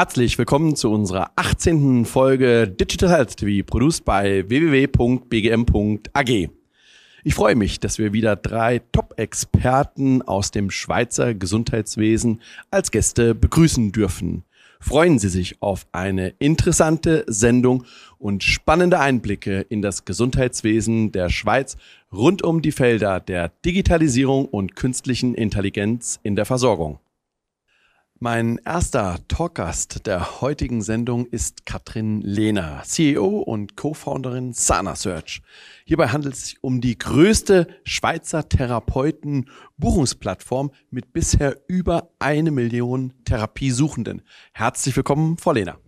Herzlich willkommen zu unserer 18. Folge Digital Health TV, produced bei www.bgm.ag. Ich freue mich, dass wir wieder drei Top-Experten aus dem Schweizer Gesundheitswesen als Gäste begrüßen dürfen. Freuen Sie sich auf eine interessante Sendung und spannende Einblicke in das Gesundheitswesen der Schweiz rund um die Felder der Digitalisierung und künstlichen Intelligenz in der Versorgung. Mein erster Talkgast der heutigen Sendung ist Katrin Lehner, CEO und Co-Founderin Sana Search. Hierbei handelt es sich um die größte Schweizer Therapeuten-Buchungsplattform mit bisher über eine Million Therapiesuchenden. Herzlich willkommen, Frau Lehner.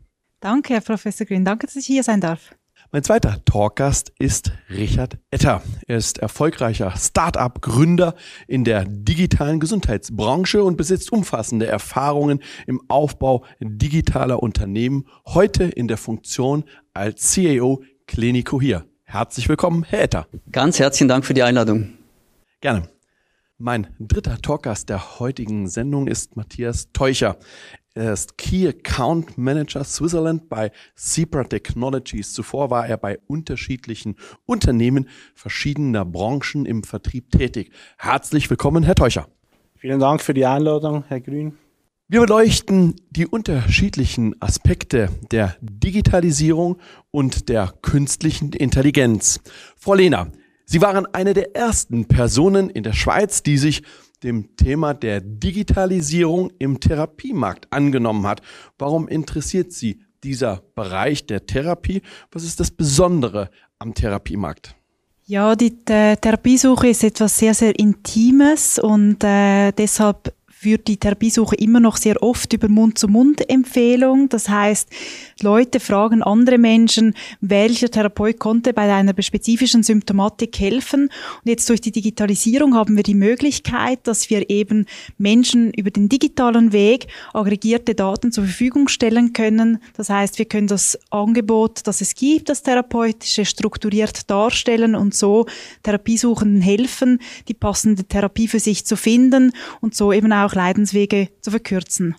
Danke, Herr Professor Grün. Danke, dass ich hier sein darf. Mein zweiter Talkgast ist Richard Etter. Er ist erfolgreicher Start-up-Gründer in der digitalen Gesundheitsbranche und besitzt umfassende Erfahrungen im Aufbau digitaler Unternehmen, heute in der Funktion als CAO Clinico hier. Herzlich willkommen, Herr Etter. Ganz herzlichen Dank für die Einladung. Gerne. Mein dritter Talkgast der heutigen Sendung ist Matthias Teucher. Er ist Key Account Manager Switzerland bei Zebra Technologies. Zuvor war er bei unterschiedlichen Unternehmen verschiedener Branchen im Vertrieb tätig. Herzlich willkommen, Herr Teucher. Vielen Dank für die Einladung, Herr Grün. Wir beleuchten die unterschiedlichen Aspekte der Digitalisierung und der künstlichen Intelligenz. Frau Lehner, Sie waren eine der ersten Personen in der Schweiz, die sich dem Thema der Digitalisierung im Therapiemarkt angenommen hat. Warum interessiert Sie dieser Bereich der Therapie? Was ist das Besondere am Therapiemarkt? Ja, die, die Therapiesuche ist etwas sehr, sehr Intimes und äh, deshalb führt die Therapiesuche immer noch sehr oft über Mund-zu-Mund-Empfehlung. Das heißt, Leute fragen andere Menschen, welcher Therapeut konnte bei einer spezifischen Symptomatik helfen. Und jetzt durch die Digitalisierung haben wir die Möglichkeit, dass wir eben Menschen über den digitalen Weg aggregierte Daten zur Verfügung stellen können. Das heißt, wir können das Angebot, das es gibt, das therapeutische, strukturiert darstellen und so Therapiesuchenden helfen, die passende Therapie für sich zu finden und so eben auch Leidenswege zu verkürzen.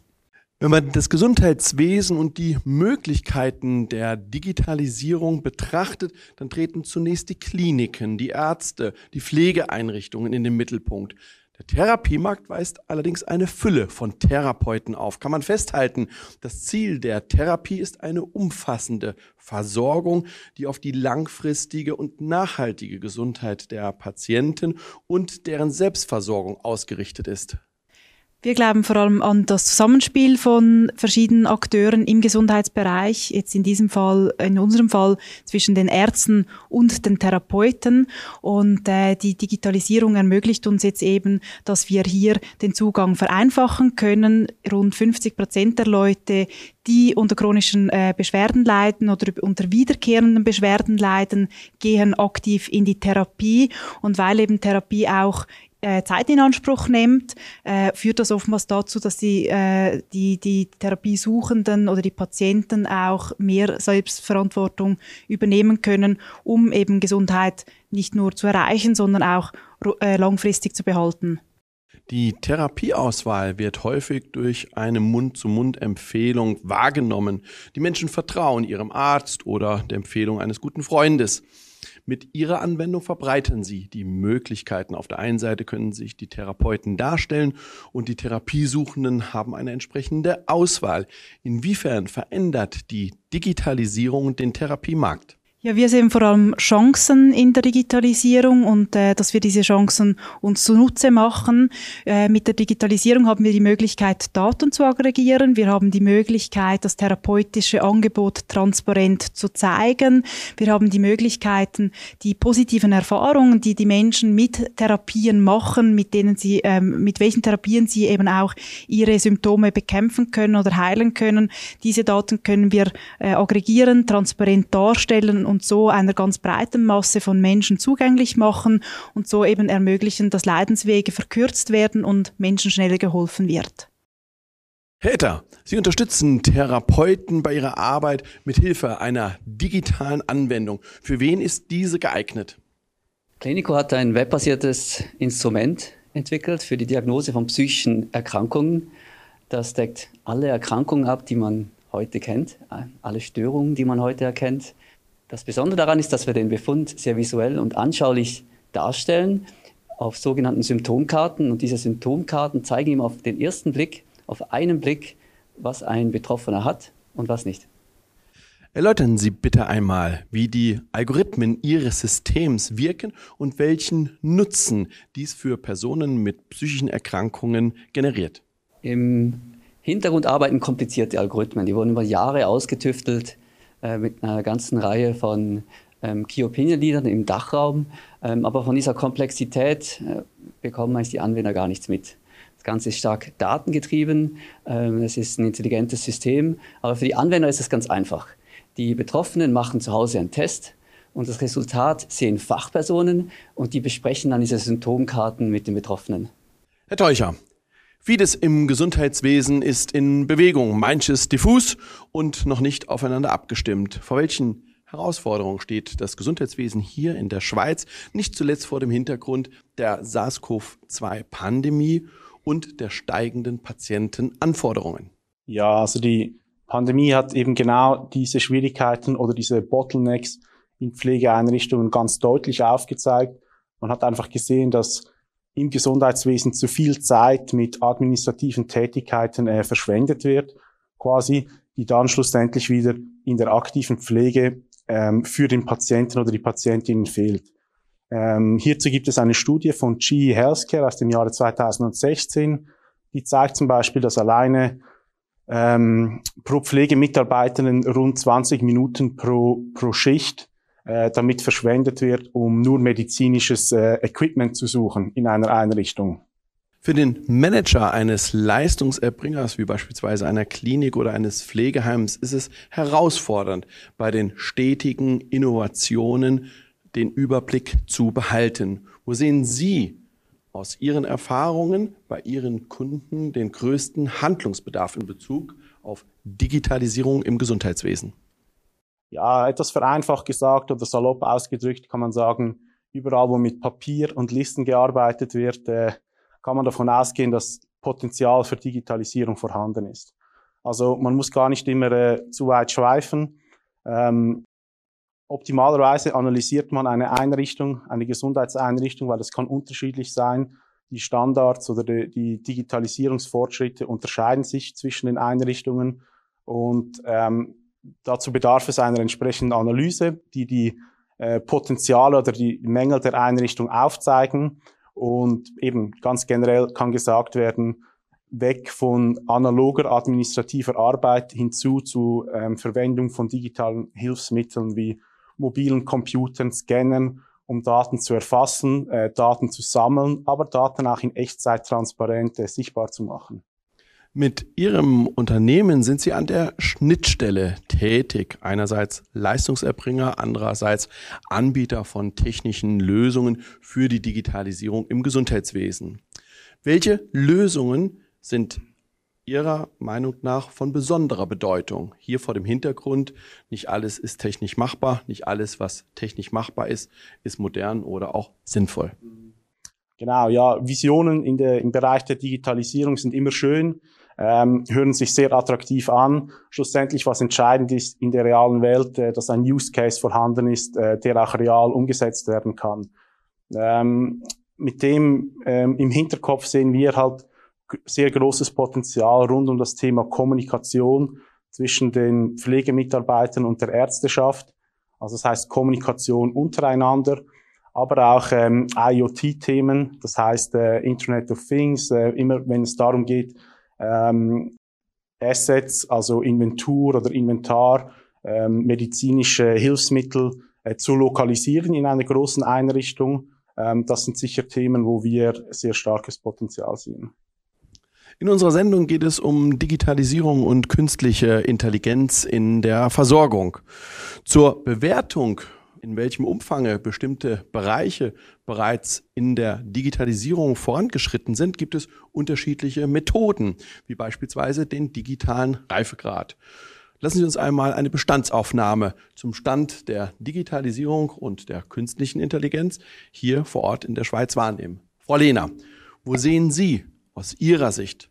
Wenn man das Gesundheitswesen und die Möglichkeiten der Digitalisierung betrachtet, dann treten zunächst die Kliniken, die Ärzte, die Pflegeeinrichtungen in den Mittelpunkt. Der Therapiemarkt weist allerdings eine Fülle von Therapeuten auf. Kann man festhalten, das Ziel der Therapie ist eine umfassende Versorgung, die auf die langfristige und nachhaltige Gesundheit der Patienten und deren Selbstversorgung ausgerichtet ist. Wir glauben vor allem an das Zusammenspiel von verschiedenen Akteuren im Gesundheitsbereich, jetzt in diesem Fall, in unserem Fall zwischen den Ärzten und den Therapeuten. Und äh, die Digitalisierung ermöglicht uns jetzt eben, dass wir hier den Zugang vereinfachen können. Rund 50 Prozent der Leute, die unter chronischen äh, Beschwerden leiden oder unter wiederkehrenden Beschwerden leiden, gehen aktiv in die Therapie. Und weil eben Therapie auch äh, Zeit in Anspruch nimmt, äh, führt das oftmals dazu, dass die, äh, die, die Therapiesuchenden oder die Patienten auch mehr Selbstverantwortung übernehmen können, um eben Gesundheit nicht nur zu erreichen, sondern auch äh, langfristig zu behalten. Die Therapieauswahl wird häufig durch eine Mund-zu-Mund-Empfehlung wahrgenommen. Die Menschen vertrauen ihrem Arzt oder der Empfehlung eines guten Freundes. Mit Ihrer Anwendung verbreitern Sie die Möglichkeiten. Auf der einen Seite können sich die Therapeuten darstellen und die Therapiesuchenden haben eine entsprechende Auswahl. Inwiefern verändert die Digitalisierung den Therapiemarkt? Ja, wir sehen vor allem Chancen in der Digitalisierung und äh, dass wir diese Chancen uns zunutze machen. Äh, mit der Digitalisierung haben wir die Möglichkeit, Daten zu aggregieren. Wir haben die Möglichkeit, das therapeutische Angebot transparent zu zeigen. Wir haben die Möglichkeiten, die positiven Erfahrungen, die die Menschen mit Therapien machen, mit denen sie, ähm, mit welchen Therapien sie eben auch ihre Symptome bekämpfen können oder heilen können. Diese Daten können wir äh, aggregieren, transparent darstellen und so einer ganz breiten Masse von Menschen zugänglich machen und so eben ermöglichen, dass Leidenswege verkürzt werden und Menschen schneller geholfen wird. Peter, Sie unterstützen Therapeuten bei ihrer Arbeit mit Hilfe einer digitalen Anwendung. Für wen ist diese geeignet? Clinico hat ein webbasiertes Instrument entwickelt für die Diagnose von psychischen Erkrankungen. Das deckt alle Erkrankungen ab, die man heute kennt, alle Störungen, die man heute erkennt. Das Besondere daran ist, dass wir den Befund sehr visuell und anschaulich darstellen auf sogenannten Symptomkarten. Und diese Symptomkarten zeigen ihm auf den ersten Blick, auf einen Blick, was ein Betroffener hat und was nicht. Erläutern Sie bitte einmal, wie die Algorithmen Ihres Systems wirken und welchen Nutzen dies für Personen mit psychischen Erkrankungen generiert. Im Hintergrund arbeiten komplizierte Algorithmen. Die wurden über Jahre ausgetüftelt äh, mit einer ganzen Reihe von ähm, Key Opinion Leadern im Dachraum. Ähm, aber von dieser Komplexität äh, bekommen eigentlich die Anwender gar nichts mit. Das Ganze ist stark datengetrieben. Ähm, es ist ein intelligentes System. Aber für die Anwender ist es ganz einfach. Die Betroffenen machen zu Hause einen Test und das Resultat sehen Fachpersonen und die besprechen dann diese Symptomkarten mit den Betroffenen. Herr Teucher, Vieles im Gesundheitswesen ist in Bewegung, manches diffus und noch nicht aufeinander abgestimmt. Vor welchen Herausforderungen steht das Gesundheitswesen hier in der Schweiz, nicht zuletzt vor dem Hintergrund der SARS-CoV-2-Pandemie und der steigenden Patientenanforderungen? Ja, also die Pandemie hat eben genau diese Schwierigkeiten oder diese Bottlenecks in Pflegeeinrichtungen ganz deutlich aufgezeigt. Man hat einfach gesehen, dass im Gesundheitswesen zu viel Zeit mit administrativen Tätigkeiten äh, verschwendet wird, quasi, die dann schlussendlich wieder in der aktiven Pflege ähm, für den Patienten oder die Patientinnen fehlt. Ähm, hierzu gibt es eine Studie von GE Healthcare aus dem Jahre 2016, die zeigt zum Beispiel, dass alleine ähm, pro Pflegemitarbeiterin rund 20 Minuten pro, pro Schicht äh, damit verschwendet wird, um nur medizinisches äh, Equipment zu suchen in einer Einrichtung. Für den Manager eines Leistungserbringers, wie beispielsweise einer Klinik oder eines Pflegeheims, ist es herausfordernd, bei den stetigen Innovationen den Überblick zu behalten. Wo sehen Sie aus Ihren Erfahrungen bei Ihren Kunden den größten Handlungsbedarf in Bezug auf Digitalisierung im Gesundheitswesen? Ja, etwas vereinfacht gesagt oder salopp ausgedrückt kann man sagen, überall wo mit Papier und Listen gearbeitet wird, äh, kann man davon ausgehen, dass Potenzial für Digitalisierung vorhanden ist. Also man muss gar nicht immer äh, zu weit schweifen. Ähm, Optimalerweise analysiert man eine Einrichtung, eine Gesundheitseinrichtung, weil das kann unterschiedlich sein. Die Standards oder die, die Digitalisierungsfortschritte unterscheiden sich zwischen den Einrichtungen und ähm, dazu bedarf es einer entsprechenden Analyse, die die äh, Potenziale oder die Mängel der Einrichtung aufzeigen und eben ganz generell kann gesagt werden, weg von analoger administrativer Arbeit hinzu zu ähm, Verwendung von digitalen Hilfsmitteln wie mobilen Computern scannen, um Daten zu erfassen, äh, Daten zu sammeln, aber Daten auch in Echtzeit transparent äh, sichtbar zu machen. Mit Ihrem Unternehmen sind Sie an der Schnittstelle tätig. Einerseits Leistungserbringer, andererseits Anbieter von technischen Lösungen für die Digitalisierung im Gesundheitswesen. Welche Lösungen sind Ihrer Meinung nach von besonderer Bedeutung. Hier vor dem Hintergrund, nicht alles ist technisch machbar, nicht alles, was technisch machbar ist, ist modern oder auch sinnvoll. Genau, ja, Visionen in der, im Bereich der Digitalisierung sind immer schön, ähm, hören sich sehr attraktiv an. Schlussendlich, was entscheidend ist in der realen Welt, äh, dass ein Use Case vorhanden ist, äh, der auch real umgesetzt werden kann. Ähm, mit dem ähm, im Hinterkopf sehen wir halt, sehr großes Potenzial rund um das Thema Kommunikation zwischen den Pflegemitarbeitern und der Ärzteschaft. Also das heißt Kommunikation untereinander, aber auch ähm, IoT-Themen, das heißt äh, Internet of Things, äh, immer wenn es darum geht, ähm, Assets, also Inventur oder Inventar, ähm, medizinische Hilfsmittel äh, zu lokalisieren in einer großen Einrichtung. Ähm, das sind sicher Themen, wo wir sehr starkes Potenzial sehen. In unserer Sendung geht es um Digitalisierung und künstliche Intelligenz in der Versorgung. Zur Bewertung, in welchem Umfang bestimmte Bereiche bereits in der Digitalisierung vorangeschritten sind, gibt es unterschiedliche Methoden, wie beispielsweise den digitalen Reifegrad. Lassen Sie uns einmal eine Bestandsaufnahme zum Stand der Digitalisierung und der künstlichen Intelligenz hier vor Ort in der Schweiz wahrnehmen. Frau Lehner, wo sehen Sie aus Ihrer Sicht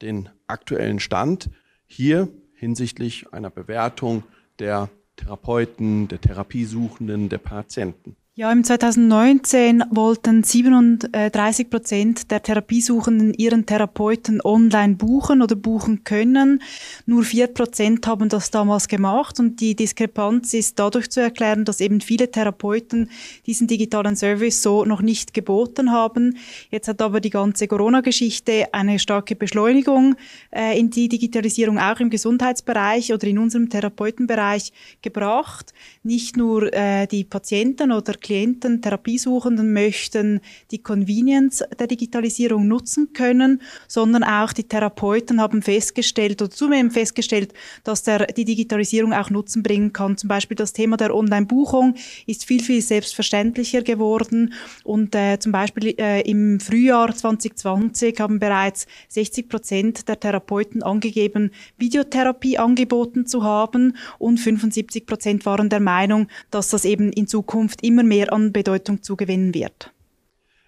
den aktuellen Stand hier hinsichtlich einer Bewertung der Therapeuten, der Therapiesuchenden, der Patienten? Ja, im 2019 wollten 37 Prozent der Therapiesuchenden ihren Therapeuten online buchen oder buchen können. Nur vier Prozent haben das damals gemacht und die Diskrepanz ist dadurch zu erklären, dass eben viele Therapeuten diesen digitalen Service so noch nicht geboten haben. Jetzt hat aber die ganze Corona-Geschichte eine starke Beschleunigung äh, in die Digitalisierung auch im Gesundheitsbereich oder in unserem Therapeutenbereich gebracht. Nicht nur äh, die Patienten oder Klienten, Therapiesuchenden möchten die Convenience der Digitalisierung nutzen können, sondern auch die Therapeuten haben festgestellt oder zunehmend festgestellt, dass der, die Digitalisierung auch Nutzen bringen kann. Zum Beispiel das Thema der Online-Buchung ist viel, viel selbstverständlicher geworden und äh, zum Beispiel äh, im Frühjahr 2020 haben bereits 60 Prozent der Therapeuten angegeben, Videotherapie angeboten zu haben und 75 Prozent waren der Meinung, dass das eben in Zukunft immer mehr mehr an Bedeutung zugewinnen wird.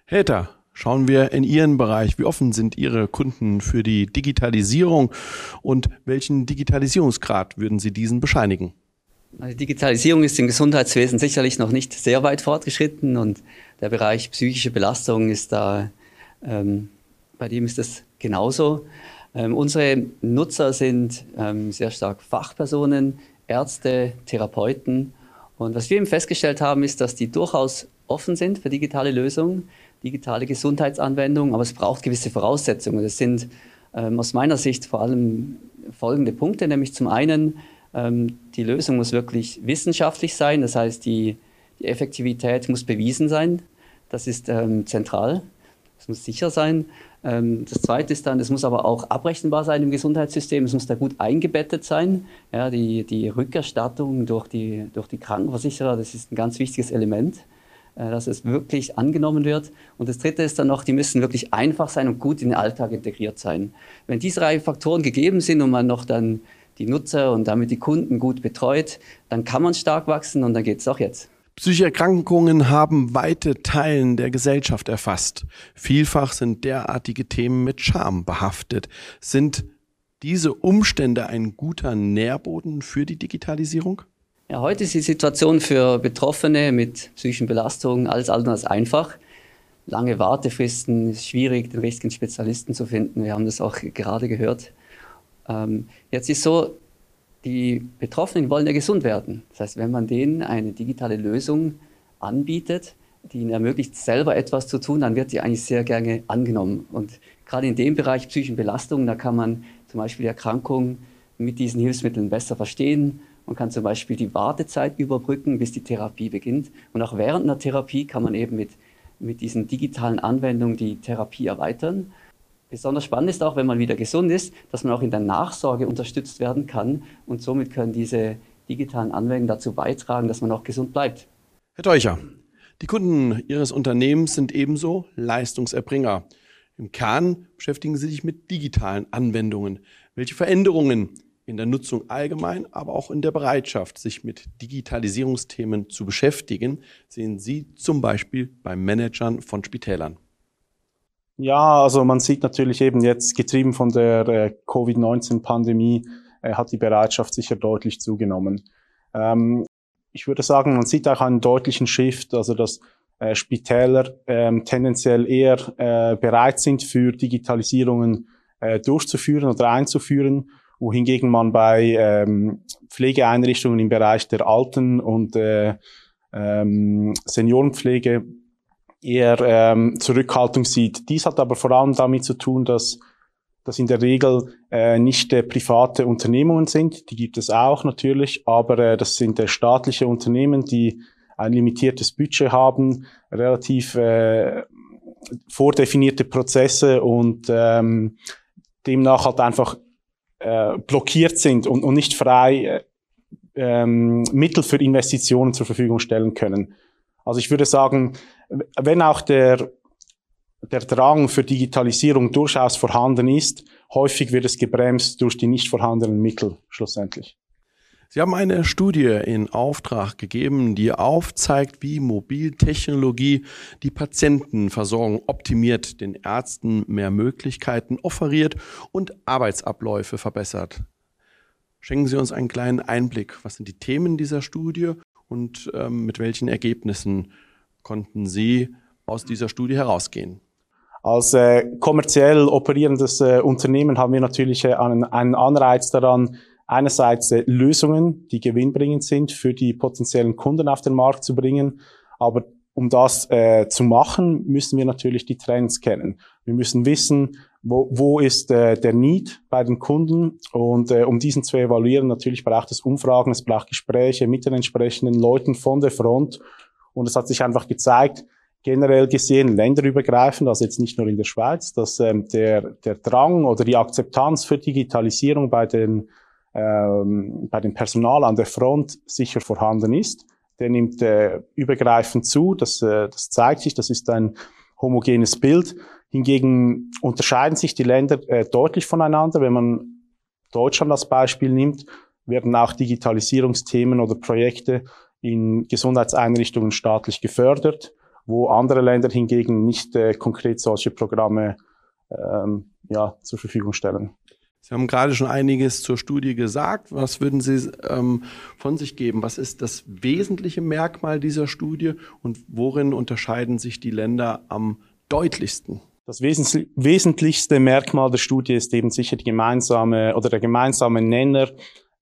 Helter, schauen wir in Ihren Bereich. Wie offen sind Ihre Kunden für die Digitalisierung und welchen Digitalisierungsgrad würden Sie diesen bescheinigen? Die Digitalisierung ist im Gesundheitswesen sicherlich noch nicht sehr weit fortgeschritten und der Bereich psychische Belastung ist da, ähm, bei dem ist das genauso. Ähm, unsere Nutzer sind ähm, sehr stark Fachpersonen, Ärzte, Therapeuten und was wir eben festgestellt haben, ist, dass die durchaus offen sind für digitale Lösungen, digitale Gesundheitsanwendungen, aber es braucht gewisse Voraussetzungen. Das sind ähm, aus meiner Sicht vor allem folgende Punkte, nämlich zum einen, ähm, die Lösung muss wirklich wissenschaftlich sein, das heißt, die, die Effektivität muss bewiesen sein, das ist ähm, zentral, es muss sicher sein. Ähm, das Zweite ist dann, es muss aber auch abrechenbar sein im Gesundheitssystem, es muss da gut eingebettet sein. Ja, die, die Rückerstattung durch die, durch die Krankenversicherer, das ist ein ganz wichtiges Element, äh, dass es wirklich angenommen wird. Und das Dritte ist dann noch, die müssen wirklich einfach sein und gut in den Alltag integriert sein. Wenn diese drei Faktoren gegeben sind und man noch dann die Nutzer und damit die Kunden gut betreut, dann kann man stark wachsen und dann geht es auch jetzt. Psychische Erkrankungen haben weite Teilen der Gesellschaft erfasst. Vielfach sind derartige Themen mit Scham behaftet. Sind diese Umstände ein guter Nährboden für die Digitalisierung? Ja, heute ist die Situation für Betroffene mit psychischen Belastungen alles andere als einfach. Lange Wartefristen, ist schwierig, den richtigen Spezialisten zu finden. Wir haben das auch gerade gehört. Ähm, jetzt ist so, die Betroffenen wollen ja gesund werden. Das heißt, wenn man denen eine digitale Lösung anbietet, die ihnen ermöglicht, selber etwas zu tun, dann wird sie eigentlich sehr gerne angenommen. Und gerade in dem Bereich psychischen Belastungen, da kann man zum Beispiel die Erkrankung mit diesen Hilfsmitteln besser verstehen. Man kann zum Beispiel die Wartezeit überbrücken, bis die Therapie beginnt. Und auch während einer Therapie kann man eben mit, mit diesen digitalen Anwendungen die Therapie erweitern. Besonders spannend ist auch, wenn man wieder gesund ist, dass man auch in der Nachsorge unterstützt werden kann und somit können diese digitalen Anwendungen dazu beitragen, dass man auch gesund bleibt. Herr Teucher, die Kunden Ihres Unternehmens sind ebenso Leistungserbringer. Im Kern beschäftigen Sie sich mit digitalen Anwendungen. Welche Veränderungen in der Nutzung allgemein, aber auch in der Bereitschaft, sich mit Digitalisierungsthemen zu beschäftigen, sehen Sie zum Beispiel bei Managern von Spitälern? Ja, also man sieht natürlich eben jetzt, getrieben von der äh, Covid-19-Pandemie, äh, hat die Bereitschaft sicher deutlich zugenommen. Ähm, ich würde sagen, man sieht auch einen deutlichen Shift, also dass äh, Spitäler ähm, tendenziell eher äh, bereit sind, für Digitalisierungen äh, durchzuführen oder einzuführen, wohingegen man bei ähm, Pflegeeinrichtungen im Bereich der Alten- und äh, ähm, Seniorenpflege eher ähm, Zurückhaltung sieht. Dies hat aber vor allem damit zu tun, dass das in der Regel äh, nicht äh, private Unternehmungen sind, die gibt es auch natürlich, aber äh, das sind äh, staatliche Unternehmen, die ein limitiertes Budget haben, relativ äh, vordefinierte Prozesse und ähm, demnach halt einfach äh, blockiert sind und, und nicht frei äh, ähm, Mittel für Investitionen zur Verfügung stellen können. Also ich würde sagen, wenn auch der, der Drang für Digitalisierung durchaus vorhanden ist, häufig wird es gebremst durch die nicht vorhandenen Mittel schlussendlich. Sie haben eine Studie in Auftrag gegeben, die aufzeigt, wie Mobiltechnologie die Patientenversorgung optimiert, den Ärzten mehr Möglichkeiten offeriert und Arbeitsabläufe verbessert. Schenken Sie uns einen kleinen Einblick. Was sind die Themen dieser Studie und ähm, mit welchen Ergebnissen konnten Sie aus dieser Studie herausgehen? Als äh, kommerziell operierendes äh, Unternehmen haben wir natürlich äh, einen, einen Anreiz daran, einerseits äh, Lösungen, die gewinnbringend sind, für die potenziellen Kunden auf den Markt zu bringen. Aber um das äh, zu machen, müssen wir natürlich die Trends kennen. Wir müssen wissen, wo, wo ist äh, der Need bei den Kunden und äh, um diesen zu evaluieren, natürlich braucht es Umfragen, es braucht Gespräche mit den entsprechenden Leuten von der Front und es hat sich einfach gezeigt, generell gesehen länderübergreifend, also jetzt nicht nur in der Schweiz, dass ähm, der, der Drang oder die Akzeptanz für Digitalisierung bei den ähm, bei dem Personal an der Front sicher vorhanden ist. Der nimmt äh, übergreifend zu, das, äh, das zeigt sich, das ist ein homogenes Bild. Hingegen unterscheiden sich die Länder äh, deutlich voneinander. Wenn man Deutschland als Beispiel nimmt, werden auch Digitalisierungsthemen oder Projekte in Gesundheitseinrichtungen staatlich gefördert, wo andere Länder hingegen nicht äh, konkret solche Programme ähm, ja, zur Verfügung stellen. Sie haben gerade schon einiges zur Studie gesagt. Was würden Sie ähm, von sich geben? Was ist das wesentliche Merkmal dieser Studie und worin unterscheiden sich die Länder am deutlichsten? Das wesentlichste Merkmal der Studie ist eben sicher die gemeinsame oder der gemeinsame Nenner,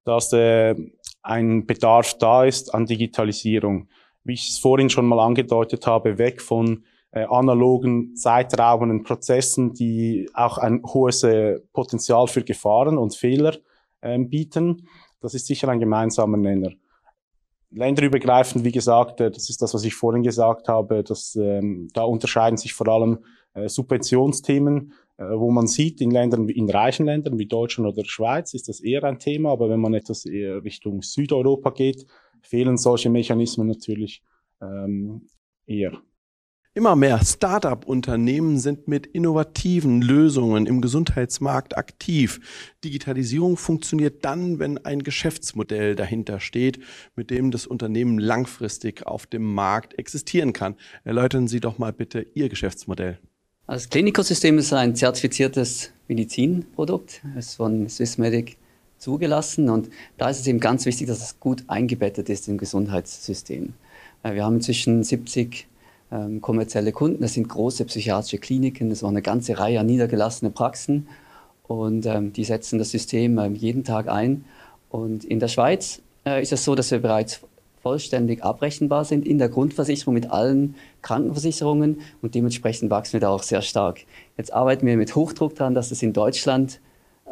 dass äh, ein Bedarf da ist an Digitalisierung. Wie ich es vorhin schon mal angedeutet habe, weg von äh, analogen, zeitraubenden Prozessen, die auch ein hohes äh, Potenzial für Gefahren und Fehler ähm, bieten. Das ist sicher ein gemeinsamer Nenner. Länderübergreifend, wie gesagt, äh, das ist das, was ich vorhin gesagt habe, dass, ähm, da unterscheiden sich vor allem äh, Subventionsthemen, äh, wo man sieht, in Ländern, in reichen Ländern wie Deutschland oder Schweiz ist das eher ein Thema, aber wenn man etwas eher Richtung Südeuropa geht, fehlen solche Mechanismen natürlich ähm, eher. Immer mehr Start-up-Unternehmen sind mit innovativen Lösungen im Gesundheitsmarkt aktiv. Digitalisierung funktioniert dann, wenn ein Geschäftsmodell dahinter steht, mit dem das Unternehmen langfristig auf dem Markt existieren kann. Erläutern Sie doch mal bitte Ihr Geschäftsmodell. Das Klinikosystem ist ein zertifiziertes Medizinprodukt. Ist von Swissmedic zugelassen und da ist es eben ganz wichtig, dass es gut eingebettet ist im Gesundheitssystem. Äh, wir haben inzwischen 70 ähm, kommerzielle Kunden. Das sind große psychiatrische Kliniken, das war eine ganze Reihe an niedergelassene Praxen und ähm, die setzen das System ähm, jeden Tag ein. Und in der Schweiz äh, ist es so, dass wir bereits vollständig abrechenbar sind in der Grundversicherung mit allen Krankenversicherungen und dementsprechend wachsen wir da auch sehr stark. Jetzt arbeiten wir mit Hochdruck daran, dass das in Deutschland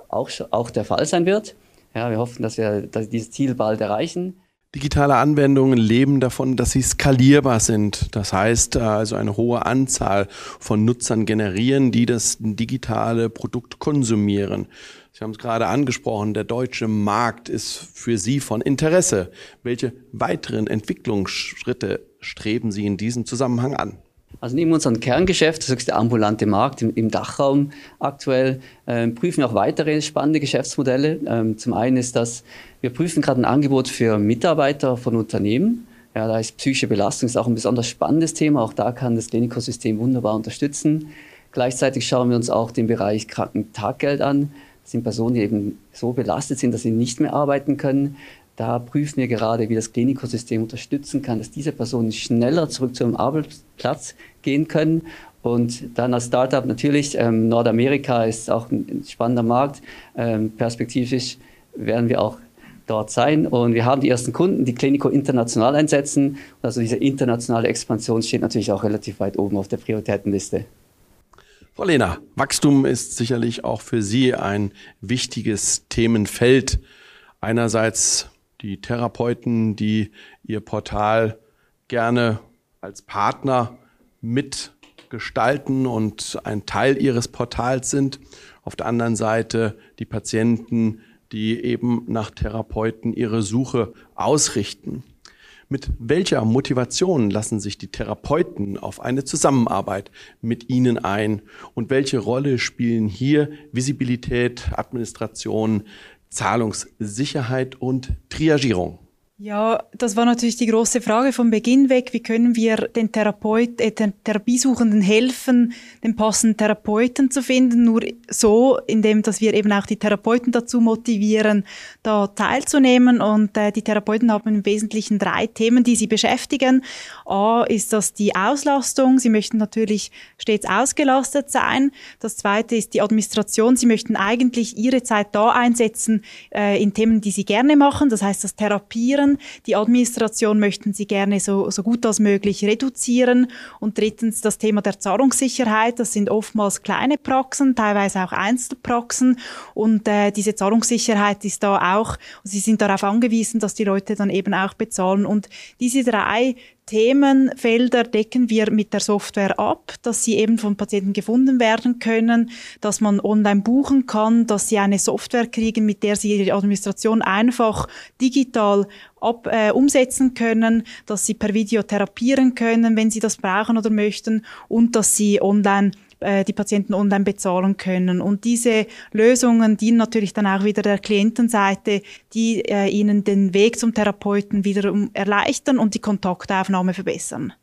auch, auch der Fall sein wird. Ja, wir hoffen, dass wir dass dieses Ziel bald erreichen. Digitale Anwendungen leben davon, dass sie skalierbar sind. Das heißt äh, also eine hohe Anzahl von Nutzern generieren, die das digitale Produkt konsumieren. Sie haben es gerade angesprochen, der deutsche Markt ist für Sie von Interesse. Welche weiteren Entwicklungsschritte streben Sie in diesem Zusammenhang an? Also neben unserem Kerngeschäft, das ist der ambulante Markt im, im Dachraum aktuell, äh, prüfen wir auch weitere spannende Geschäftsmodelle. Ähm, zum einen ist das, wir prüfen gerade ein Angebot für Mitarbeiter von Unternehmen. Ja, da ist psychische Belastung ist auch ein besonders spannendes Thema. Auch da kann das Klinikosystem wunderbar unterstützen. Gleichzeitig schauen wir uns auch den Bereich Krankentaggeld an. Das sind Personen, die eben so belastet sind, dass sie nicht mehr arbeiten können. Da prüfen wir gerade, wie das Klinikosystem unterstützen kann, dass diese Personen schneller zurück zu einem Arbeitsplatz gehen können. Und dann als Startup natürlich, ähm, Nordamerika ist auch ein spannender Markt. Ähm, perspektivisch werden wir auch dort sein. Und wir haben die ersten Kunden, die Klinico international einsetzen. Also diese internationale Expansion steht natürlich auch relativ weit oben auf der Prioritätenliste. Frau Lehner, Wachstum ist sicherlich auch für Sie ein wichtiges Themenfeld. Einerseits die Therapeuten, die ihr Portal gerne als Partner mitgestalten und ein Teil ihres Portals sind. Auf der anderen Seite die Patienten, die eben nach Therapeuten ihre Suche ausrichten. Mit welcher Motivation lassen sich die Therapeuten auf eine Zusammenarbeit mit Ihnen ein? Und welche Rolle spielen hier Visibilität, Administration, Zahlungssicherheit und Triagierung. Ja, das war natürlich die große Frage vom Beginn weg. Wie können wir den Therapeut, äh, den Therapiesuchenden helfen, den passenden Therapeuten zu finden? Nur so, indem, dass wir eben auch die Therapeuten dazu motivieren, da teilzunehmen. Und äh, die Therapeuten haben im Wesentlichen drei Themen, die sie beschäftigen. A ist das die Auslastung. Sie möchten natürlich stets ausgelastet sein. Das zweite ist die Administration. Sie möchten eigentlich ihre Zeit da einsetzen äh, in Themen, die sie gerne machen. Das heißt, das Therapieren reduzieren. Die Administration möchten sie gerne so, so gut als möglich reduzieren. Und drittens das Thema der Zahlungssicherheit. Das sind oftmals kleine Praxen, teilweise auch Einzelpraxen. Und äh, diese Zahlungssicherheit ist da auch, sie sind darauf angewiesen, dass die Leute dann eben auch bezahlen. Und diese drei Themenfelder decken wir mit der Software ab, dass sie eben von Patienten gefunden werden können, dass man online buchen kann, dass sie eine Software kriegen, mit der sie ihre Administration einfach digital ab, äh, umsetzen können, dass sie per Video therapieren können, wenn sie das brauchen oder möchten und dass sie online äh, die Patienten online bezahlen können. Und diese Lösungen dienen natürlich dann auch wieder der Klientenseite, die äh, ihnen den Weg zum Therapeuten wiederum erleichtern und die Kontaktaufnahme verbessern.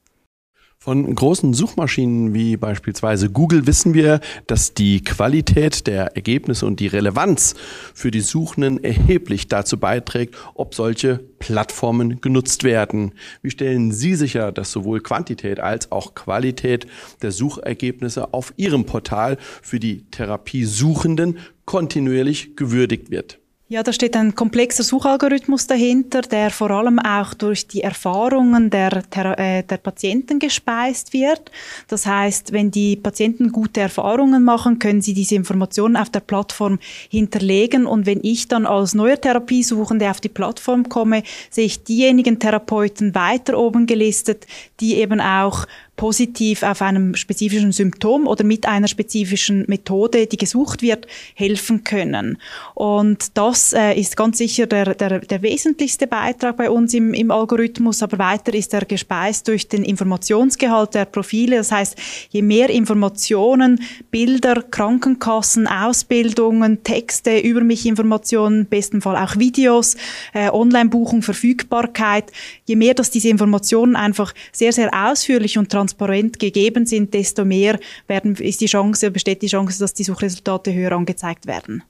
Von großen Suchmaschinen wie beispielsweise Google wissen wir, dass die Qualität der Ergebnisse und die Relevanz für die Suchenden erheblich dazu beiträgt, ob solche Plattformen genutzt werden. Wie stellen Sie sicher, dass sowohl Quantität als auch Qualität der Suchergebnisse auf Ihrem Portal für die Therapiesuchenden kontinuierlich gewürdigt wird? Ja, da steht ein komplexer Suchalgorithmus dahinter, der vor allem auch durch die Erfahrungen der, der, äh, der Patienten gespeist wird. Das heißt, wenn die Patienten gute Erfahrungen machen, können sie diese Informationen auf der Plattform hinterlegen. Und wenn ich dann als neuer Therapiesuchende auf die Plattform komme, sehe ich diejenigen Therapeuten weiter oben gelistet, die eben auch positiv auf einem spezifischen Symptom oder mit einer spezifischen Methode, die gesucht wird, helfen können. Und das äh, ist ganz sicher der, der, der wesentlichste Beitrag bei uns im, im Algorithmus, aber weiter ist er gespeist durch den Informationsgehalt der Profile. Das heißt, je mehr Informationen, Bilder, Krankenkassen, Ausbildungen, Texte, über mich Informationen, besten Fall auch Videos, äh, Online-Buchung, Verfügbarkeit, je mehr, dass diese Informationen einfach sehr, sehr ausführlich und transparent transparent gegeben sind, desto mehr werden, ist die Chance, besteht die Chance, dass die Suchresultate höher angezeigt werden.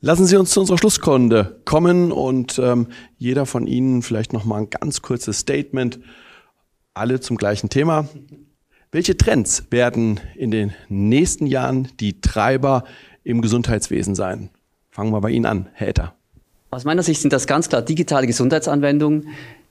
Lassen Sie uns zu unserer Schlusskunde kommen und ähm, jeder von Ihnen vielleicht noch mal ein ganz kurzes Statement, alle zum gleichen Thema. Welche Trends werden in den nächsten Jahren die Treiber im Gesundheitswesen sein? Fangen wir bei Ihnen an, Herr Etter. Aus meiner Sicht sind das ganz klar digitale Gesundheitsanwendungen,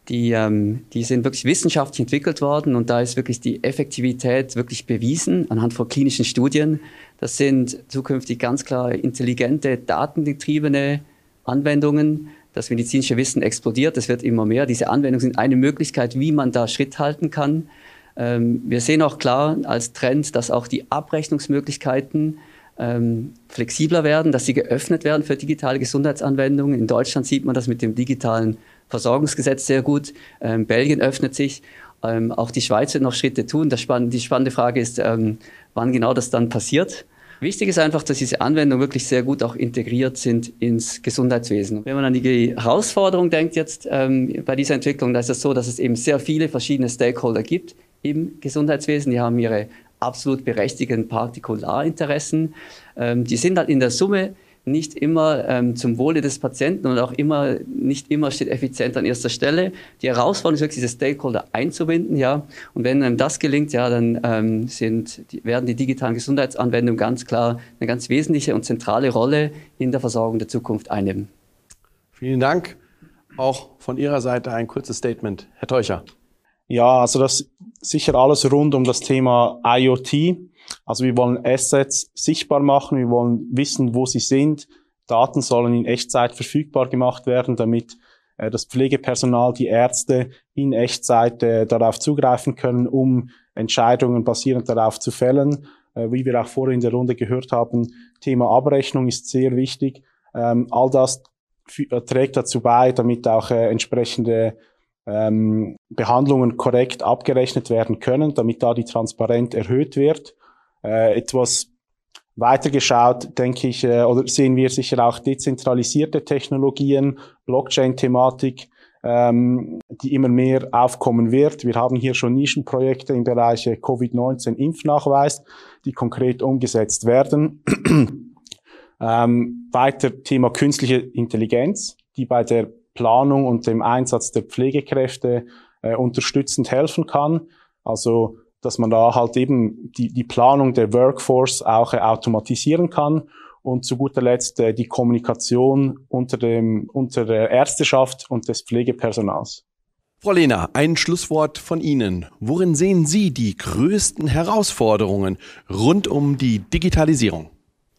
die, ähm, die sind wirklich wissenschaftlich entwickelt worden und da ist wirklich die Effektivität wirklich bewiesen anhand von klinischen Studien. Das sind zukünftig ganz klar intelligente, datengetriebene Anwendungen. Das medizinische Wissen explodiert, es wird immer mehr. Diese Anwendungen sind eine Möglichkeit, wie man da Schritt halten kann. Ähm, wir sehen auch klar als Trend, dass auch die Abrechnungsmöglichkeiten ähm, flexibler werden, dass sie geöffnet werden für digitale Gesundheitsanwendungen. In Deutschland sieht man das mit dem digitalen Versorgungsgesetz sehr gut. Ähm, Belgien öffnet sich. Ähm, auch die Schweiz wird noch Schritte tun. Spann die spannende Frage ist, ähm, wann genau das dann passiert. Wichtig ist einfach, dass diese Anwendungen wirklich sehr gut auch integriert sind ins Gesundheitswesen. Wenn man an die Herausforderung denkt jetzt ähm, bei dieser Entwicklung, da ist es so, dass es eben sehr viele verschiedene Stakeholder gibt im Gesundheitswesen. Die haben ihre absolut berechtigten Partikularinteressen. Ähm, die sind halt in der Summe nicht immer ähm, zum Wohle des Patienten und auch immer, nicht immer steht effizient an erster Stelle. Die Herausforderung ist wirklich, diese Stakeholder einzubinden, ja. Und wenn einem das gelingt, ja, dann ähm, sind, die, werden die digitalen Gesundheitsanwendungen ganz klar eine ganz wesentliche und zentrale Rolle in der Versorgung der Zukunft einnehmen. Vielen Dank. Auch von Ihrer Seite ein kurzes Statement. Herr Teucher. Ja, also das sicher alles rund um das Thema IoT. Also wir wollen Assets sichtbar machen, wir wollen wissen, wo sie sind. Daten sollen in Echtzeit verfügbar gemacht werden, damit äh, das Pflegepersonal, die Ärzte in Echtzeit äh, darauf zugreifen können, um Entscheidungen basierend darauf zu fällen. Äh, wie wir auch vorhin in der Runde gehört haben, Thema Abrechnung ist sehr wichtig. Ähm, all das äh, trägt dazu bei, damit auch äh, entsprechende ähm, Behandlungen korrekt abgerechnet werden können, damit da die Transparenz erhöht wird. Äh, etwas, Weitergeschaut, denke ich, äh, oder sehen wir sicher auch dezentralisierte Technologien, Blockchain-Thematik, ähm, die immer mehr aufkommen wird. Wir haben hier schon Nischenprojekte im Bereich Covid-19-Impfnachweis, die konkret umgesetzt werden. ähm, weiter Thema künstliche Intelligenz, die bei der Planung und dem Einsatz der Pflegekräfte äh, unterstützend helfen kann. Also dass man da halt eben die, die Planung der Workforce auch äh, automatisieren kann und zu guter Letzt äh, die Kommunikation unter, dem, unter der Ärzteschaft und des Pflegepersonals. Frau Lehner, ein Schlusswort von Ihnen. Worin sehen Sie die größten Herausforderungen rund um die Digitalisierung?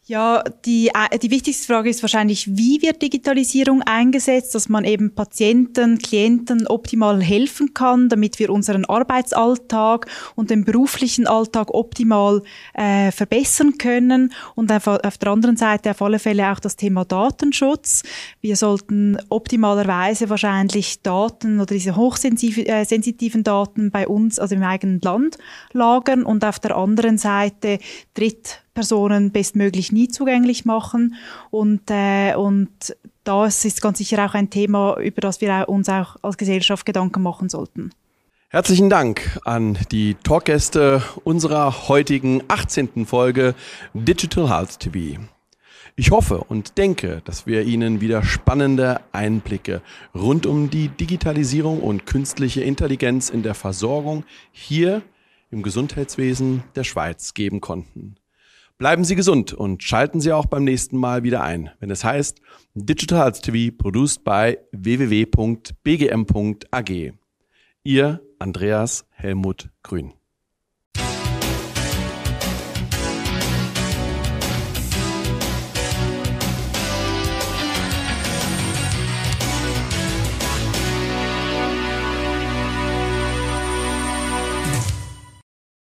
Ja, die, äh, die wichtigste Frage ist wahrscheinlich, wie wird Digitalisierung eingesetzt, dass man eben Patienten, Klienten optimal helfen kann, damit wir unseren Arbeitsalltag und den beruflichen Alltag optimal äh, verbessern können. Und auf, auf der anderen Seite auf alle Fälle auch das Thema Datenschutz. Wir sollten optimalerweise wahrscheinlich Daten oder diese hochsensitiven äh, Daten bei uns, also im eigenen Land, lagern und auf der anderen Seite Dritt Personen bestmöglich nie zugänglich machen. Und, äh, und das ist ganz sicher auch ein Thema, über das wir uns auch als Gesellschaft Gedanken machen sollten. Herzlichen Dank an die Talkgäste unserer heutigen 18. Folge Digital Health TV. Ich hoffe und denke, dass wir Ihnen wieder spannende Einblicke rund um die Digitalisierung und künstliche Intelligenz in der Versorgung hier im Gesundheitswesen der Schweiz geben konnten. Bleiben Sie gesund und schalten Sie auch beim nächsten Mal wieder ein, wenn es heißt Digital Health TV produced by www.bgm.ag. Ihr Andreas Helmut Grün.